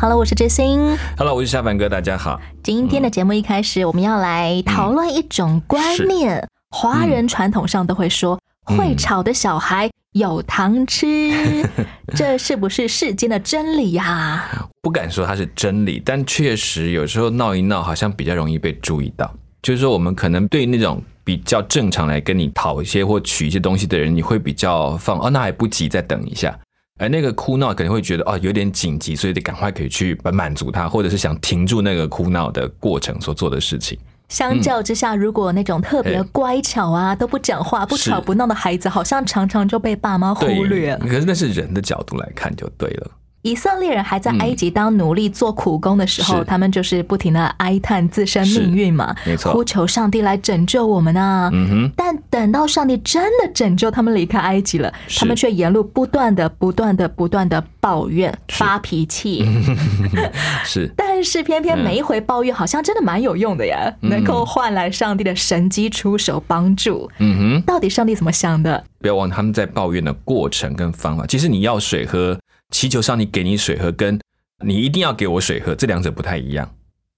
Hello，我是知心。Hello，我是夏凡哥，大家好。今天的节目一开始，我们要来讨论一种观念。华人传统上都会说，会吵的小孩有糖吃，这是不是世间的真理呀？不敢说它是真理，但确实有时候闹一闹，好像比较容易被注意到。就是说，我们可能对那种比较正常来跟你讨一些或取一些东西的人，你会比较放哦，那还不急，再等一下。而那个哭闹可能会觉得哦有点紧急，所以得赶快可以去满足他，或者是想停住那个哭闹的过程所做的事情。相较之下，如果那种特别乖巧啊，都不讲话、不吵不闹的孩子，好像常常就被爸妈忽略了。可是那是人的角度来看就对了。以色列人还在埃及当奴隶做苦工的时候，是他们就是不停的哀叹自身命运嘛，没错呼求上帝来拯救我们啊。嗯哼，但等到上帝真的拯救他们离开埃及了，他们却沿路不断的、不断的、不断的抱怨、发脾气。是 但是偏偏每一回抱怨好像真的蛮有用的呀，能够换来上帝的神机出手帮助。嗯哼。到底上帝怎么想的？不要忘他们在抱怨的过程跟方法。其实你要水喝，祈求上帝给你水喝，跟你一定要给我水喝，这两者不太一样。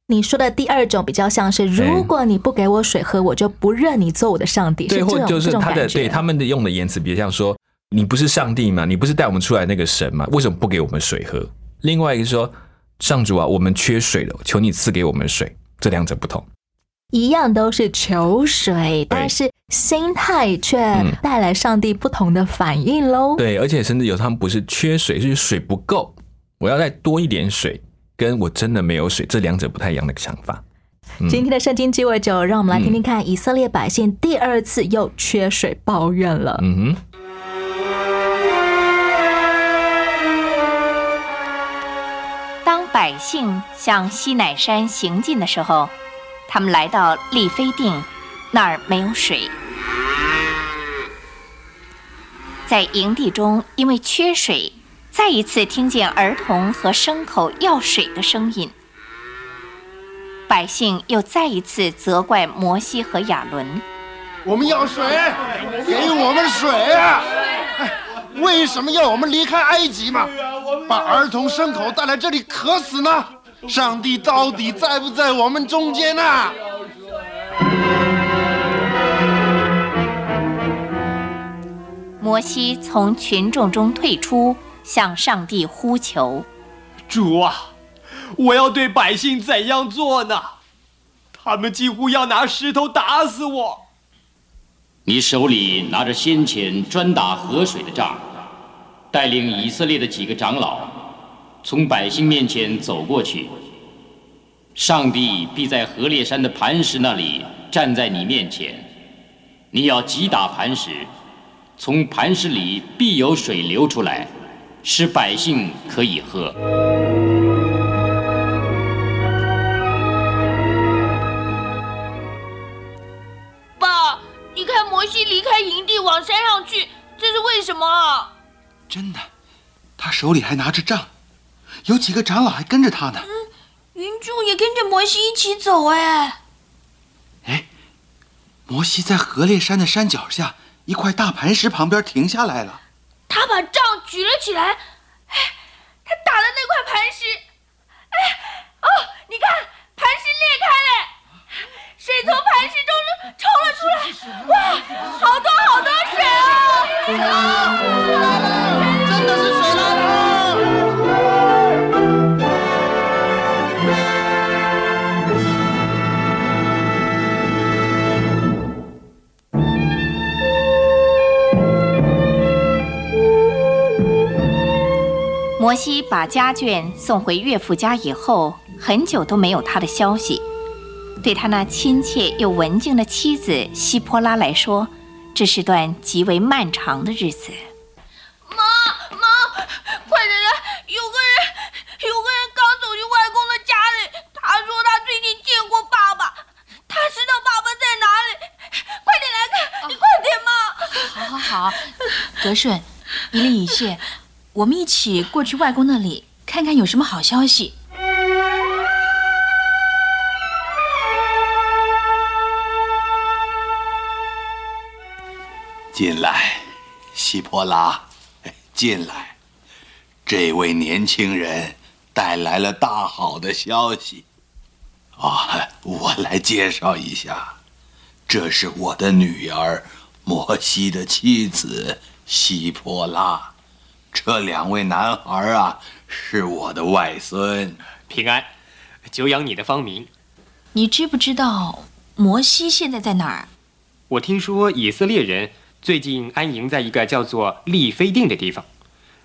你说的第二种比较像是，如果你不给我水喝，我就不认你做我的上帝。对，是这种或就是他的对他们的用的言辞，比如像说，你不是上帝吗？你不是带我们出来那个神吗？为什么不给我们水喝？另外一个说，上主啊，我们缺水了，求你赐给我们水。这两者不同。一样都是求水，但是心态却带来上帝不同的反应喽。对，而且甚至有他们不是缺水，是水不够，我要再多一点水，跟我真的没有水，这两者不太一样的想法。今天的圣经鸡尾酒，让我们来听听看，以色列百姓第二次又缺水抱怨了。嗯哼。当百姓向西乃山行进的时候，他们来到利非定，那儿没有水。在营地中，因为缺水，再一次听见儿童和牲口要水的声音。百姓又再一次责怪摩西和亚伦。我们要水，给我们水啊！为什么要我们离开埃及嘛？把儿童牲口带来这里渴死呢？上帝到底在不在我们中间啊？摩西从群众中退出，向上帝呼求：“主啊，我要对百姓怎样做呢？他们几乎要拿石头打死我。”你手里拿着先前专打河水的杖，带领以色列的几个长老，从百姓面前走过去。上帝必在河烈山的磐石那里站在你面前，你要击打磐石，从磐石里必有水流出来，使百姓可以喝。爸，你看摩西离开营地往山上去，这是为什么啊？真的，他手里还拿着杖，有几个长老还跟着他呢。嗯，云柱也跟着摩西一起走哎。哎，摩西在河烈山的山脚下一块大磐石旁边停下来了。他把杖举了起来，哎，他打了那块磐石，哎，哦，你看磐石裂开了，水从磐石中冲了出来，哇，好多好多水哦！来了，真的是水来了！摩西把家眷送回岳父家以后，很久都没有他的消息。对他那亲切又文静的妻子希波拉来说，这是段极为漫长的日子。妈妈，快点来！有个人，有个人刚走进外公的家里。他说他最近见过爸爸，他知道爸爸在哪里。快点来看，你快点嘛！好好好，德顺，一力一谢。我们一起过去外公那里看看有什么好消息。进来，希波拉，进来。这位年轻人带来了大好的消息。啊，我来介绍一下，这是我的女儿摩西的妻子希波拉。这两位男孩啊，是我的外孙。平安，久仰你的芳名。你知不知道摩西现在在哪儿？我听说以色列人最近安营在一个叫做利非定的地方。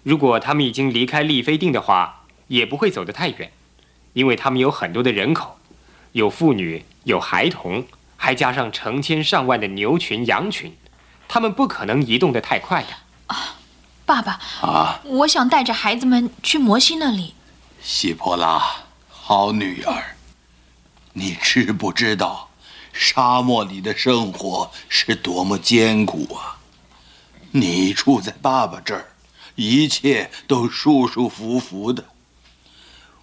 如果他们已经离开利非定的话，也不会走得太远，因为他们有很多的人口，有妇女，有孩童，还加上成千上万的牛群、羊群，他们不可能移动得太快的。啊，爸爸啊，我想带着孩子们去摩西那里。希波拉，好女儿，你知不知道，沙漠里的生活是多么艰苦啊？你住在爸爸这儿。一切都舒舒服服的，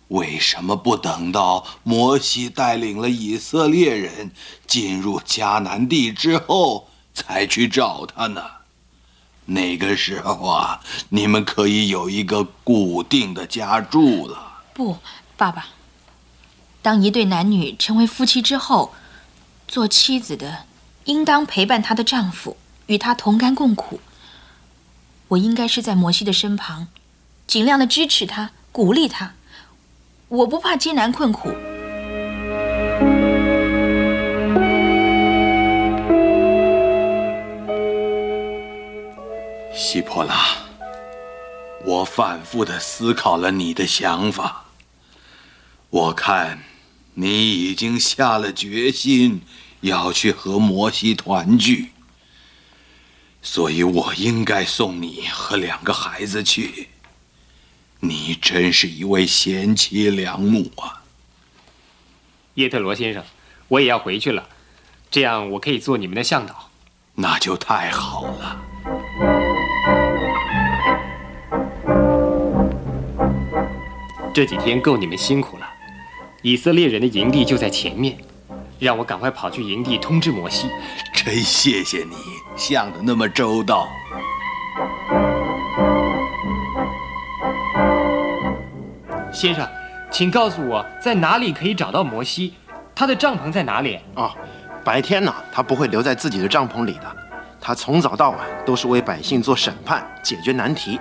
为什么不等到摩西带领了以色列人进入迦南地之后才去找他呢？那个时候啊，你们可以有一个固定的家住了。不，爸爸，当一对男女成为夫妻之后，做妻子的应当陪伴她的丈夫，与他同甘共苦。我应该是在摩西的身旁，尽量的支持他，鼓励他。我不怕艰难困苦。希波拉，我反复的思考了你的想法。我看，你已经下了决心要去和摩西团聚。所以我应该送你和两个孩子去。你真是一位贤妻良母啊，耶特罗先生，我也要回去了，这样我可以做你们的向导。那就太好了。这几天够你们辛苦了，以色列人的营地就在前面，让我赶快跑去营地通知摩西。真谢谢你想的那么周到，先生，请告诉我在哪里可以找到摩西？他的帐篷在哪里？哦，白天呢，他不会留在自己的帐篷里的，他从早到晚都是为百姓做审判、解决难题，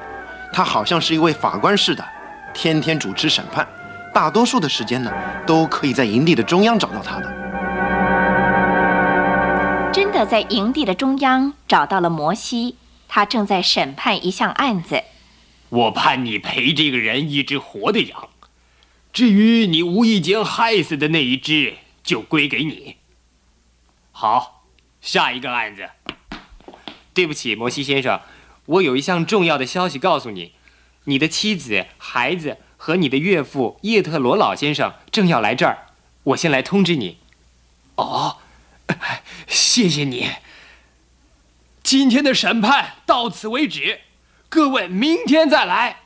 他好像是一位法官似的，天天主持审判，大多数的时间呢，都可以在营地的中央找到他的。真的在营地的中央找到了摩西，他正在审判一项案子。我判你赔这个人一只活的羊，至于你无意间害死的那一只，就归给你。好，下一个案子。对不起，摩西先生，我有一项重要的消息告诉你：你的妻子、孩子和你的岳父叶特罗老先生正要来这儿，我先来通知你。哦。谢谢你。今天的审判到此为止，各位明天再来。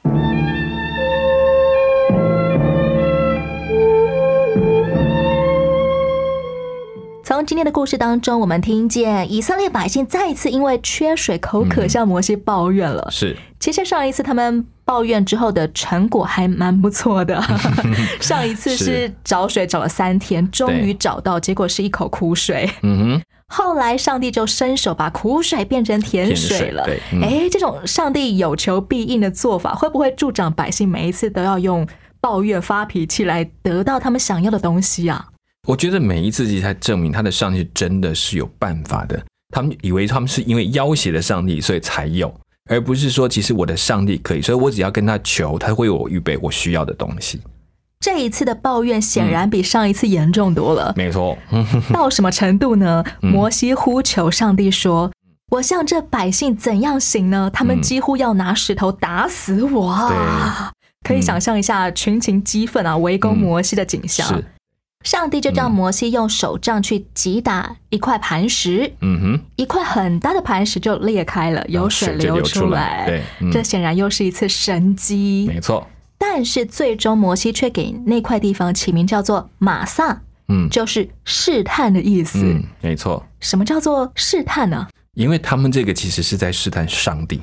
从今天的故事当中，我们听见以色列百姓再一次因为缺水口渴向摩西抱怨了。是，其实上一次他们抱怨之后的成果还蛮不错的。上一次是找水找了三天，终于找到，结果是一口苦水。嗯哼。后来上帝就伸手把苦水变成甜水了。哎，这种上帝有求必应的做法，会不会助长百姓每一次都要用抱怨发脾气来得到他们想要的东西啊？我觉得每一次才证明他的上帝真的是有办法的。他们以为他们是因为要挟了上帝，所以才有，而不是说其实我的上帝可以，所以我只要跟他求，他会为我预备我需要的东西。这一次的抱怨显然比上一次严重多了。没错，到什么程度呢？摩西呼求上帝说：“我向这百姓怎样行呢？他们几乎要拿石头打死我。”可以想象一下群情激愤啊，围攻摩西的景象。上帝就叫摩西用手杖去击打一块磐石，嗯哼，一块很大的磐石就裂开了，有水流出出来对嗯这显然又是一次神迹。没错，但是最终摩西却给那块地方起名叫做马萨，嗯就是试探的意思。嗯，没错，什么叫做试探呢？因为他们这个其实是在试探上帝。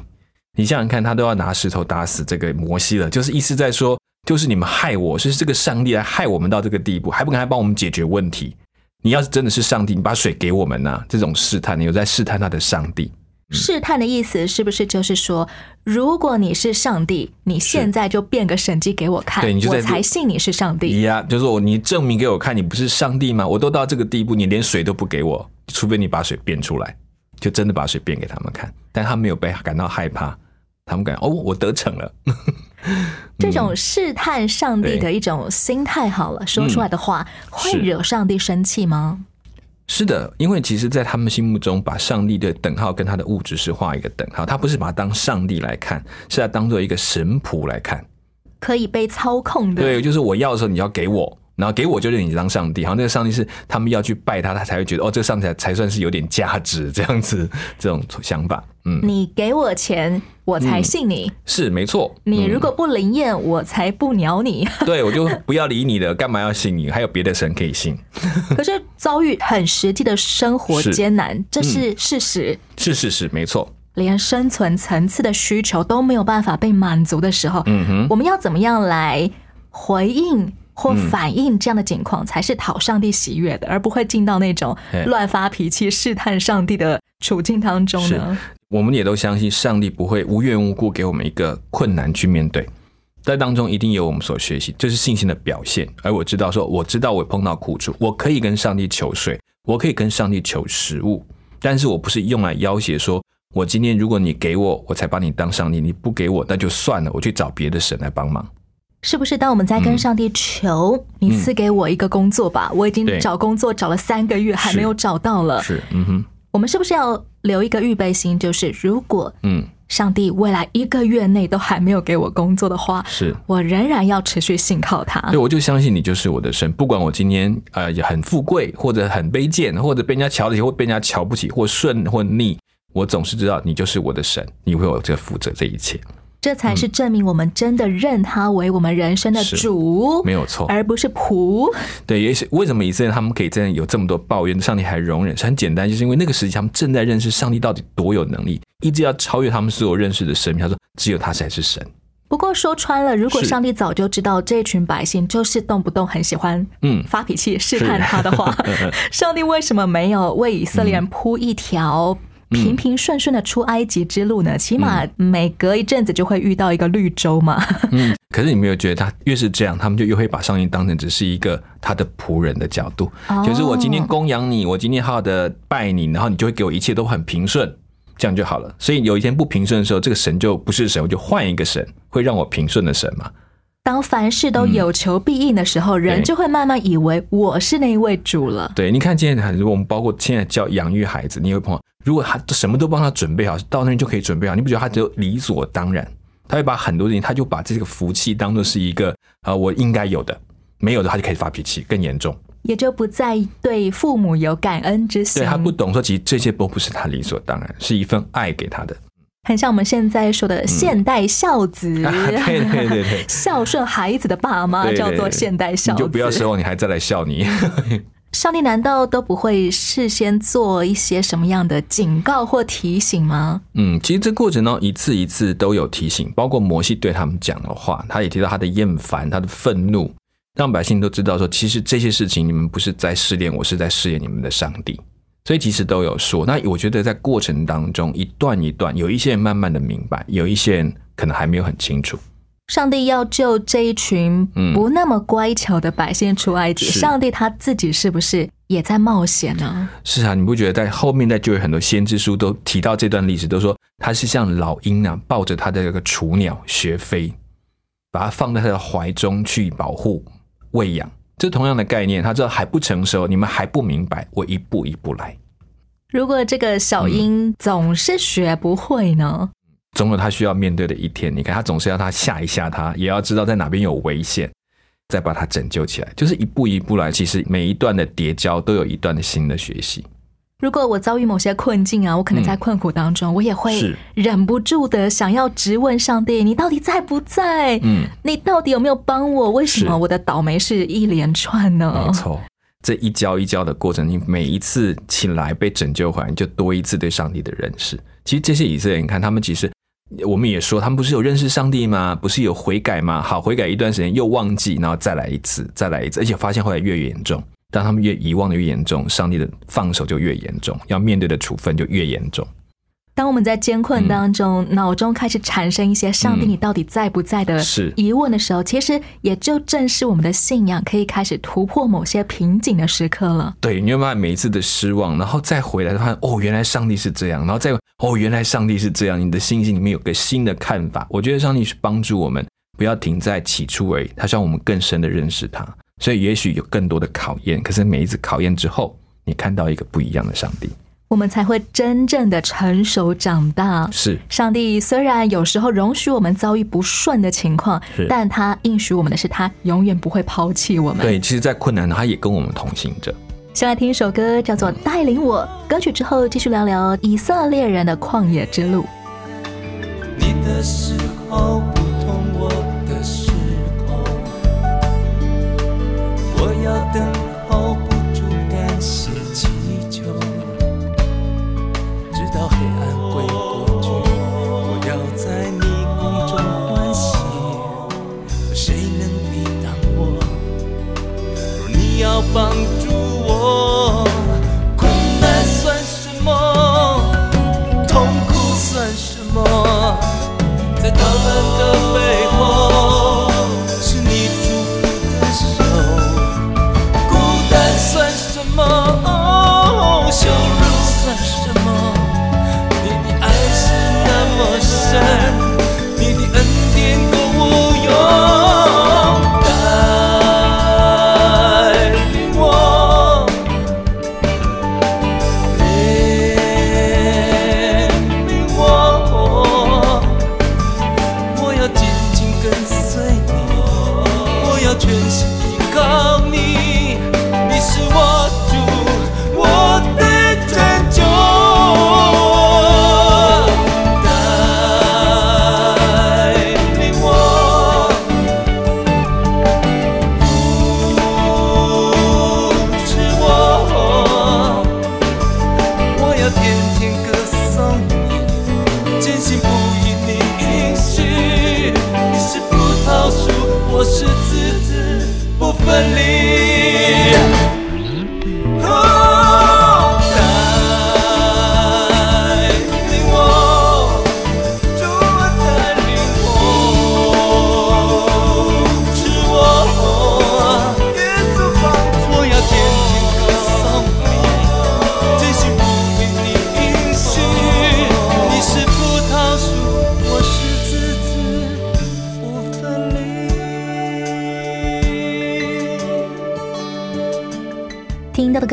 你想想看，他都要拿石头打死这个摩西了，就是意思在说，就是你们害我，是这个上帝来害我们到这个地步，还不赶快帮我们解决问题？你要是真的是上帝，你把水给我们呐、这种试探，你有在试探他的上帝。试探的意思是不是就是说，如果你是上帝，你现在就变个神迹给我看，对你就在我才信你是上帝。呀，就是我，你证明给我看，你不是上帝吗？我都到这个地步，你连水都不给我，除非你把水变出来，就真的把水变给他们看。但他没有被感到害怕，他们感觉哦，我得逞了。这种试探上帝的一种心态，好了，说出来的话会惹上帝生气吗？是的，因为其实，在他们心目中，把上帝的等号跟他的物质是画一个等号，他不是把它当上帝来看，是他当做一个神仆来看。可以被操控的，对，就是我要的时候你要给我，然后给我就认你当上帝。好像这个上帝是他们要去拜他，他才会觉得哦，这个上帝才才算是有点价值这样子这种想法。嗯，你给我钱，我才信你；是没错。嗯你如果不灵验，我才不鸟你。对我就不要理你了，干嘛要信你？还有别的神可以信。可是遭遇很实际的生活是艰难，这是事实。是是是，没错。连生存层次的需求都没有办法被满足的时候，嗯哼我们要怎么样来回应或嗯反映这样的情况，才是讨上帝喜悦的，而不会进到那种乱发脾气、试探上帝的处境当中呢？我们也都相信上帝不会无缘无故给我们一个困难去面对，在当中一定有我们所学习，这是信心的表现。而我知道说，我知道我碰到苦处，我可以跟上帝求水，我可以跟上帝求食物，但是我不是用来要挟说，我今天如果你给我，我才把你当上帝；你不给我，那就算了，我去找别的神来帮忙。是不是？当我们在跟上帝求、你赐给我一个工作吧，我已经找工作找了三个月，还没有找到了。是，嗯哼，我们是不是要留一个预备心？就是如果嗯，上帝未来一个月内都还没有给我工作的话，是。我仍然要持续信靠他。对，我就相信你就是我的神，不管我今天呃也很富贵，或者很卑贱，或者被人家瞧得起，或被人家瞧不起，或顺或逆，我总是知道你就是我的神，你为我这负责这一切，这才是证明我们真的认他为我们人生的主，没有错。而不是仆。对，也是为什么以色列他们可以这样有这么多抱怨，上帝还容忍，是很简单，就是因为那个时期他们正在认识上帝到底多有能力，一直要超越他们所有认识的神明。他说，只有他才是神。不过说穿了，如果上帝早就知道这群百姓就是动不动很喜欢嗯发脾气、试探他的话，上帝为什么没有为以色列人铺一条平平顺顺的出埃及之路呢？起码每隔一阵子就会遇到一个绿洲嘛。嗯，可是你没有觉得他越是这样，他们就越会把上帝当成只是一个他的仆人的角度，哦就是我今天供养你，我今天好好的拜你，然后你就会给我一切都很平顺，这样就好了。所以有一天不平顺的时候，这个神就不是神，我就换一个神，会让我平顺的神嘛。当凡事都有求必应的时候，人就会慢慢以为我是那一位主了。对，你看今天很多我们包括现在教养育孩子，你会碰到，如果他什么都帮他准备好，到那边就可以准备好，你不觉得他只有理所当然？他会把很多事情，他就把这个福气当做是一个啊、呃我应该有的，没有的他就可以发脾气，更严重。也就不再对父母有感恩之心。对他不懂说，其实这些都不是他理所当然，是一份爱给他的。很像我们现在说的现代孝子，啊 对对对对 孝顺孩子的爸妈叫做现代孝子。你就不要奢望你还再来笑你。上帝难道都不会事先做一些什么样的警告或提醒吗？嗯，其实这过程中一次一次都有提醒，包括摩西对他们讲的话，他也提到他的厌烦、他的愤怒，让百姓都知道说，其实这些事情你们不是在试炼我，是在试验你们的上帝。所以其实都有说。那我觉得在过程当中，一段一段，有一些人慢慢的明白，有一些人可能还没有很清楚。上帝要救这一群嗯不那么乖巧的百姓出埃及，是上帝他自己是不是也在冒险呢？是啊，你不觉得在后面在就有很多先知书都提到这段历史，都说他是像老鹰啊，抱着他的这个雏鸟学飞，把它放在他的怀中去保护、喂养。这同样的概念，他知道还不成熟，你们还不明白，我一步一步来。如果这个小鹰总是学不会呢？总有他需要面对的一天。你看，他总是要他吓一吓他，也要知道在哪边有危险。再把他拯救起来，就是一步一步来。其实每一段的叠交都有一段的新的学习。如果我遭遇某些困境啊，我可能在困苦当中，我也会忍不住的想要质问上帝：你到底在不在？嗯，你到底有没有帮我？为什么我的倒霉是一连串呢？没错，这一交一交的过程，你每一次起来被拯救回来，你就多一次对上帝的认识。其实这些以色列人，你看他们其实。我们也说，他们不是有认识上帝吗？不是有悔改吗？好，悔改一段时间又忘记，然后再来一次，再来一次，而且发现后来越严重。当他们越遗忘的越严重，上帝的放手就越严重，要面对的处分就越严重。当我们在艰困当中，脑中开始产生一些“上帝，嗯你到底在不在”的疑问的时候，其实也就正是我们的信仰可以开始突破某些瓶颈的时刻了。对，你会发现每一次的失望，然后再回来发现哦，原来上帝是这样，然后再哦，原来上帝是这样，你的信心里面有个新的看法。我觉得上帝是帮助我们，不要停在起初而已，他希望我们更深的认识他。所以也许有更多的考验，可是每一次考验之后，你看到一个不一样的上帝。我们才会真正的成熟长大。是上帝虽然有时候容许我们遭遇不顺的情况，但他应许我们的是，他永远不会抛弃我们。对，其实，在困难，他也跟我们同行着。先来听一首歌，叫做《带领我》。歌曲之后，继续聊聊以色列人的旷野之路。你的时候不同我的时候，我要等候不住感谢祈求，直到黑暗归过去，我要在你宫中欢喜。可谁能抵挡我？若你要帮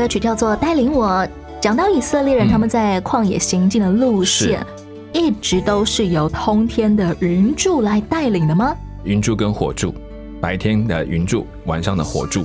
曲叫做《带领我》，讲到以色列人嗯他们在旷野行进的路线，一直都是由通天的云柱来带领的吗？云柱跟火柱，白天的云柱，晚上的火柱。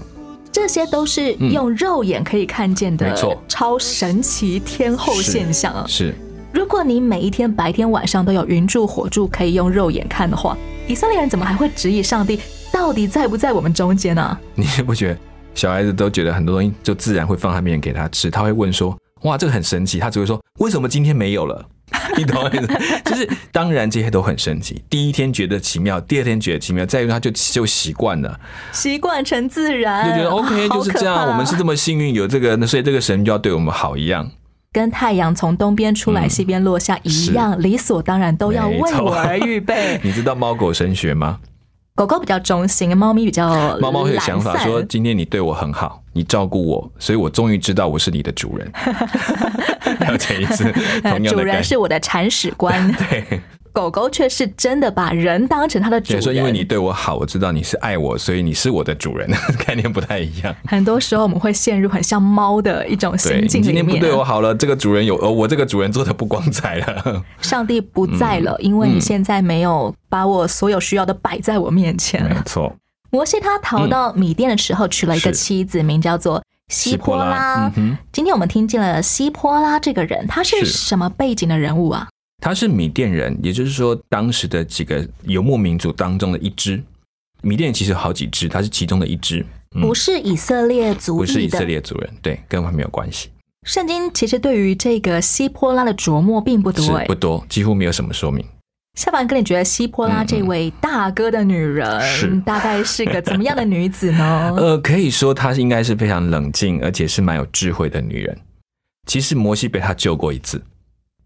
这些都是用肉眼可以看见的没错超神奇天后现象啊！是如果你每一天白天晚上都有云柱火柱可以用肉眼看的话，以色列人怎么还会质疑上帝到底在不在我们中间呢、你不觉得小孩子都觉得很多东西就自然会放他面前给他吃？他会问说：“哇，这个很神奇。”他只会说：“为什么今天没有了？” 你懂我意思？就是当然这些都很神奇。第一天觉得奇妙，第二天觉得奇妙，再一个他就就习惯了，习惯成自然，就觉得 OK 就是这样。我们是这么幸运有这个，那所以这个神就要对我们好一样。跟太阳从东边出来，嗯西边落下一样，理所当然都要为我而预备。你知道猫狗神学吗？狗狗比较忠心，猫咪比较猫猫会有想法说：“今天你对我很好，你照顾我，所以我终于知道我是你的主人。”了解一次，同样的主。人是我的铲屎官，对，狗狗却是真的把人当成它的主人。所以说因为你对我好，我知道你是爱我，所以你是我的主人，概念不太一样。很多时候我们会陷入很像猫的一种对心你今天不。对我好了，这个主人有，呃，我这个主人做的不光彩了。上帝不在了，因为你现在没有把我所有需要的摆在我面前。没错，摩西他逃到米甸的时候，娶了一个妻子，名叫做希波拉。今天我们听见了希波拉这个人，他是是什么背景的人物啊？他是米甸人，也就是说当时的几个游牧民族当中的一支。米甸其实有好几支，他是其中的一支，嗯不是以色列族不是以。色列族人，对，跟他没有关系，圣经其实对于这个希波拉的琢磨并不多不。多，几乎没有什么说明。夏凡哥，你觉得希波拉这位大哥的女人，大概是个怎么样的女子呢？呃，可以说她应该是非常冷静，而且是蛮有智慧的女人。其实摩西被她救过一次，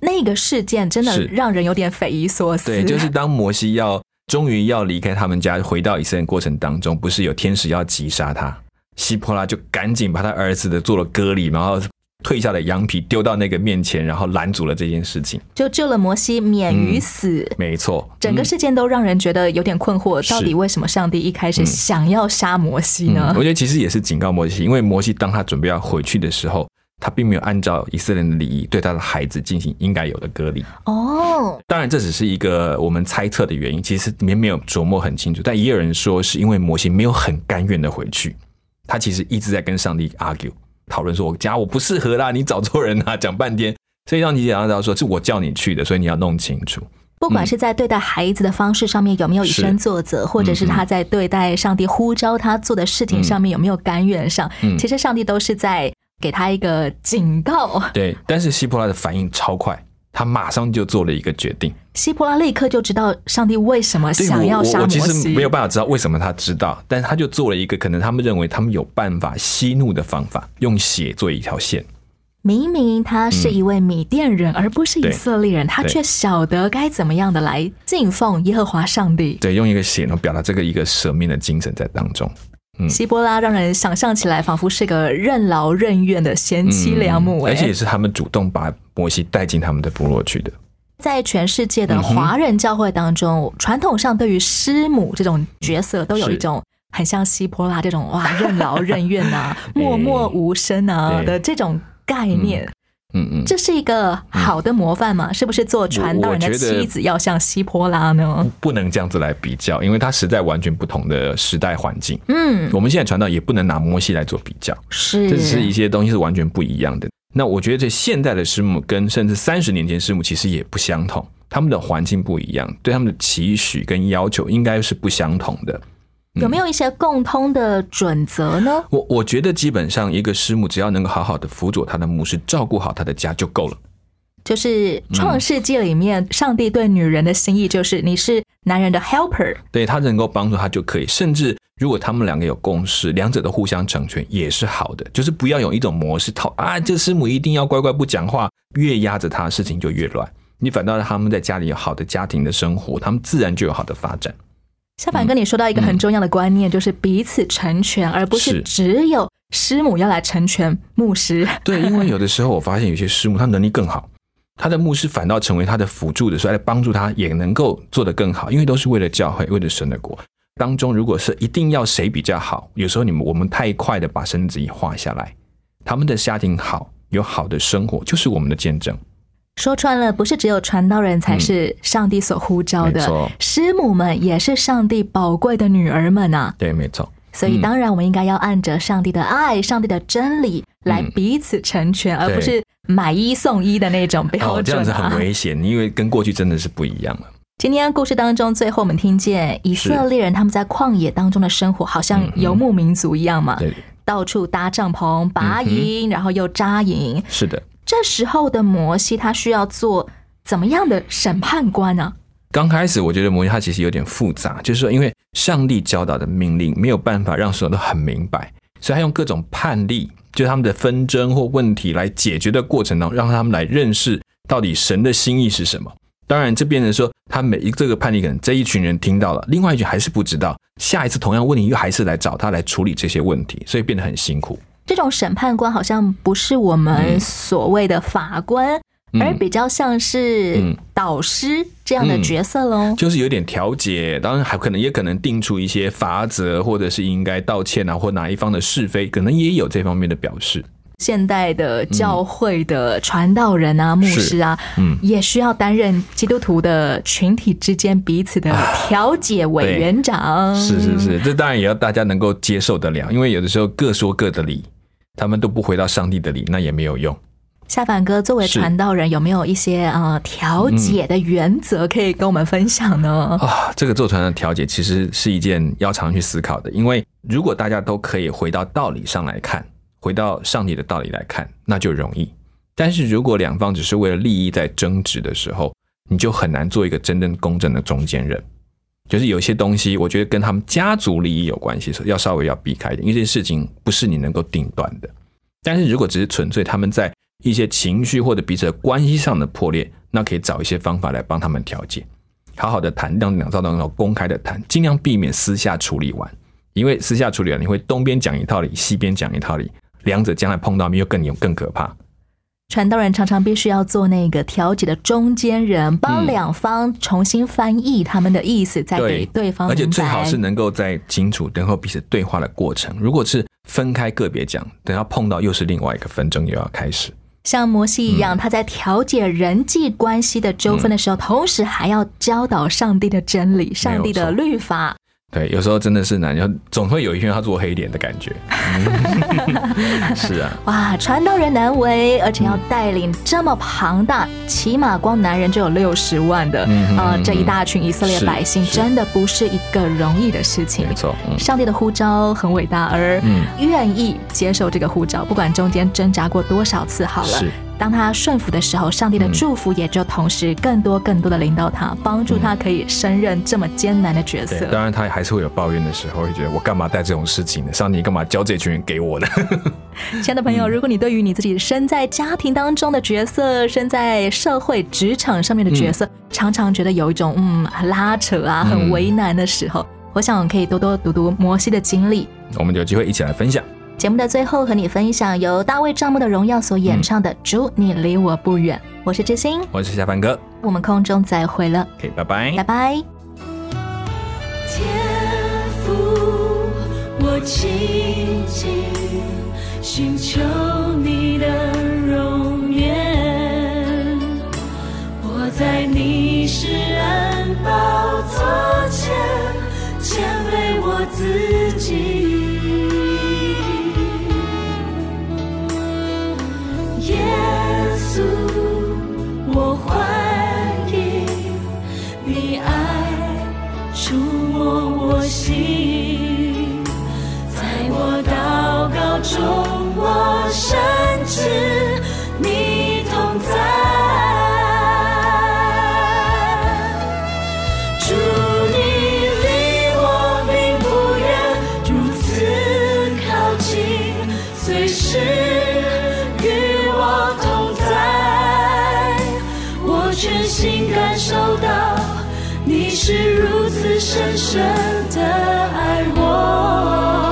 那个事件真的让人有点匪夷所思。对，就是当摩西要终于要离开他们家，回到以色列过程当中，不是有天使要击杀他，希波拉就赶紧把他儿子的做了割礼，然后褪下的羊皮丢到那个面前，然后拦阻了这件事情。就救了摩西免于死。没错，整个嗯事件都让人觉得有点困惑，是到底为什么上帝一开始想要杀摩西呢嗯，我？觉得其实也是警告摩西，因为摩西当他准备要回去的时候，他并没有按照以色列人的礼仪对他的孩子进行应该有的隔离。哦，当然，这只是一个我们猜测的原因，其实里面没有琢磨很清楚。但也有人说，是因为摩西没有很甘愿的回去，他其实一直在跟上帝 argue 讨论说：“我家我不适合啦，你找错人啦。”讲半天，所以让你讲到说是我叫你去的，所以你要弄清楚。不管是在对待孩子的方式上面有没有以身作则，或者是他在对待上帝呼召他做的事情上面有没有甘愿上，嗯其实上帝都是在给他一个警告。对，但是希波拉的反应超快，他马上就做了一个决定。希波拉立刻就知道上帝为什么想要杀摩我我我其实没有。办法知道为什么他知道，但他就做了一个可能他们认为他们有办法息怒的方法，用血做一条线。明明他是一位米甸人，而不是以色列人，他却晓得该怎么样的来敬奉耶和华上帝。对，用一个血，然后表达这个一个舍命的精神在当中。嗯。希波拉让人想象起来，仿佛是个任劳任怨的贤妻良母、哎、而且也是他们主动把摩西带进他们的部落去的。在全世界嗯的华人教会当中，传统上对于师母这种角色，都有一种很像希波拉这种哇任劳任怨啊、默默无声啊的这种概念。嗯嗯嗯，这是一个好的模范吗？是不是做传道人的妻子要像希波拉呢？不能这样子来比较，因为它实在完全不同的时代环境。嗯，我们现在传道也不能拿摩西来做比较，是，这只是一些东西是完全不一样的。那我觉得这现代的师母跟甚至三十年前师母其实也不相同，他们的环境不一样，对他们的期许跟要求应该是不相同的。有没有一些共通的准则呢？我我觉得基本上一个师母只要能够好好的辅佐他的牧师，照顾好他的家就够了。就是创世纪里面，上帝对女人的心意就是你是男人的 helper，对他能够帮助他就可以，甚至如果他们两个有共识，两者的互相成全也是好的。就是不要有一种模式套啊，这师母一定要乖乖不讲话，越压着他，事情就越乱。你反倒让他们在家里有好的家庭的生活，他们自然就有好的发展。小凡跟你说到一个很重要的观念，就是彼此成全，而不是是只有师母要来成全牧师。对，因为有的时候我发现有些师母他能力更好，他的牧师反倒成为他的辅助的时候，来帮助他也能够做得更好，因为都是为了教会，为了神的国。当中如果是一定要谁比较好，有时候你们我们太快的把身子一画下来，他们的家庭好，有好的生活，就是我们的见证。说穿了，不是只有传道人才是上帝所呼召的，师母们也是上帝宝贵的女儿们啊。对，没错。所以，当然我们应该要按着上帝的爱、上帝的真理来彼此成全，而不是买一送一的那种标哦，这样子。很危险，因为跟过去真的是不一样了。今天故事当中，最后我们听见以色列人他们在旷野当中的生活，好像游牧民族一样嘛，对，到处搭帐篷、拔营，然后又扎营。是的。这时候的摩西，他需要做怎么样的审判官呢、刚开始我觉得摩西他其实有点复杂，就是说因为上帝教导的命令没有办法让所有人都很明白，所以他用各种判例，就他们的纷争或问题来解决的过程当中，让他们来认识到底神的心意是什么。当然，这变成说，他每一个这个判例，可能这一群人听到了，另外一群还是不知道，下一次同样问题又还是来找他来处理这些问题，所以变得很辛苦。这种审判官好像不是我们所谓的法官，嗯。而比较像是嗯导师这样的角色喽。就是有点调解，当然还可能也可能定出一些法则，或者是应该道歉啊，或哪一方的是非，可能也有这方面的表示。现代的教会的传道人啊、牧师啊，嗯。也需要担任基督徒的群体之间彼此的调解委员长。是是是，这当然也要大家能够接受得了，因为有的时候各说各的理，他们都不回到上帝的理，那也没有用。夏凡哥，作为传道人，有没有一些呃调解的原则可以跟我们分享呢？啊，这个做传的调解其实是一件要常去思考的，因为如果大家都可以回到道理上来看，回到上帝的道理来看，那就容易。但是如果两方只是为了利益在争执的时候，你就很难做一个真正公正的中间人。就是有些东西，我觉得跟他们家族利益有关系，要稍微要避开一点，因为这些事情不是你能够定断的。但是如果只是纯粹他们在一些情绪或者彼此的关系上的破裂，那可以找一些方法来帮他们调解，好好的谈，让两造当中公开的谈，尽量避免私下处理完，因为私下处理完，你会东边讲一套理，西边讲一套理，两者将来碰到面又更有更可怕。传道人常常必须要做那个调解的中间人，帮嗯两方重新翻译他们的意思，再给对方而且最好是能够在清楚等候彼此对话的过程。如果是分开个别讲，等到碰到又是另外一个纷争又要开始。像摩西一嗯样，他在调解人际关系的纠纷的时候，同时还要教导上帝的真理、上帝的律法。对，有时候真的是难，要总会有一天要做黑脸的感觉。嗯 是啊，哇，传道人难为，而且要带领这么庞大，起码光男人就有六十万的，嗯哼嗯哼呃这一大群以色列百姓，真的不是一个容易的事情。没错，嗯，上帝的呼召很伟大，而嗯愿意接受这个呼召，不管中间挣扎过多少次，好了是。当他顺服的时候，上帝的嗯祝福也就同时更多更多的领导他，帮助他可以胜任这么艰难的角，色。当然他还是会有抱怨的时候，会觉得我干嘛带这种事情呢？上帝干嘛交这群人给我呢？亲爱的朋友，嗯如果你对于你自己身在家庭当中的角色，身在社会职场上面的角色，常常觉得有一种嗯拉扯啊、嗯很为难的时候，我想可以多多读读摩西的经历。我们有机会一起来分享。节目的最后，和你分享由大卫帐幕的荣耀所演唱的《主，你离我不远》。我是知心，我是夏凡哥我们空中再会了，，OK，拜拜，拜拜。天父，我静静寻求你的容颜，我在你施恩宝座前谦卑我自己。耶全心感受到你是如此深深的爱我。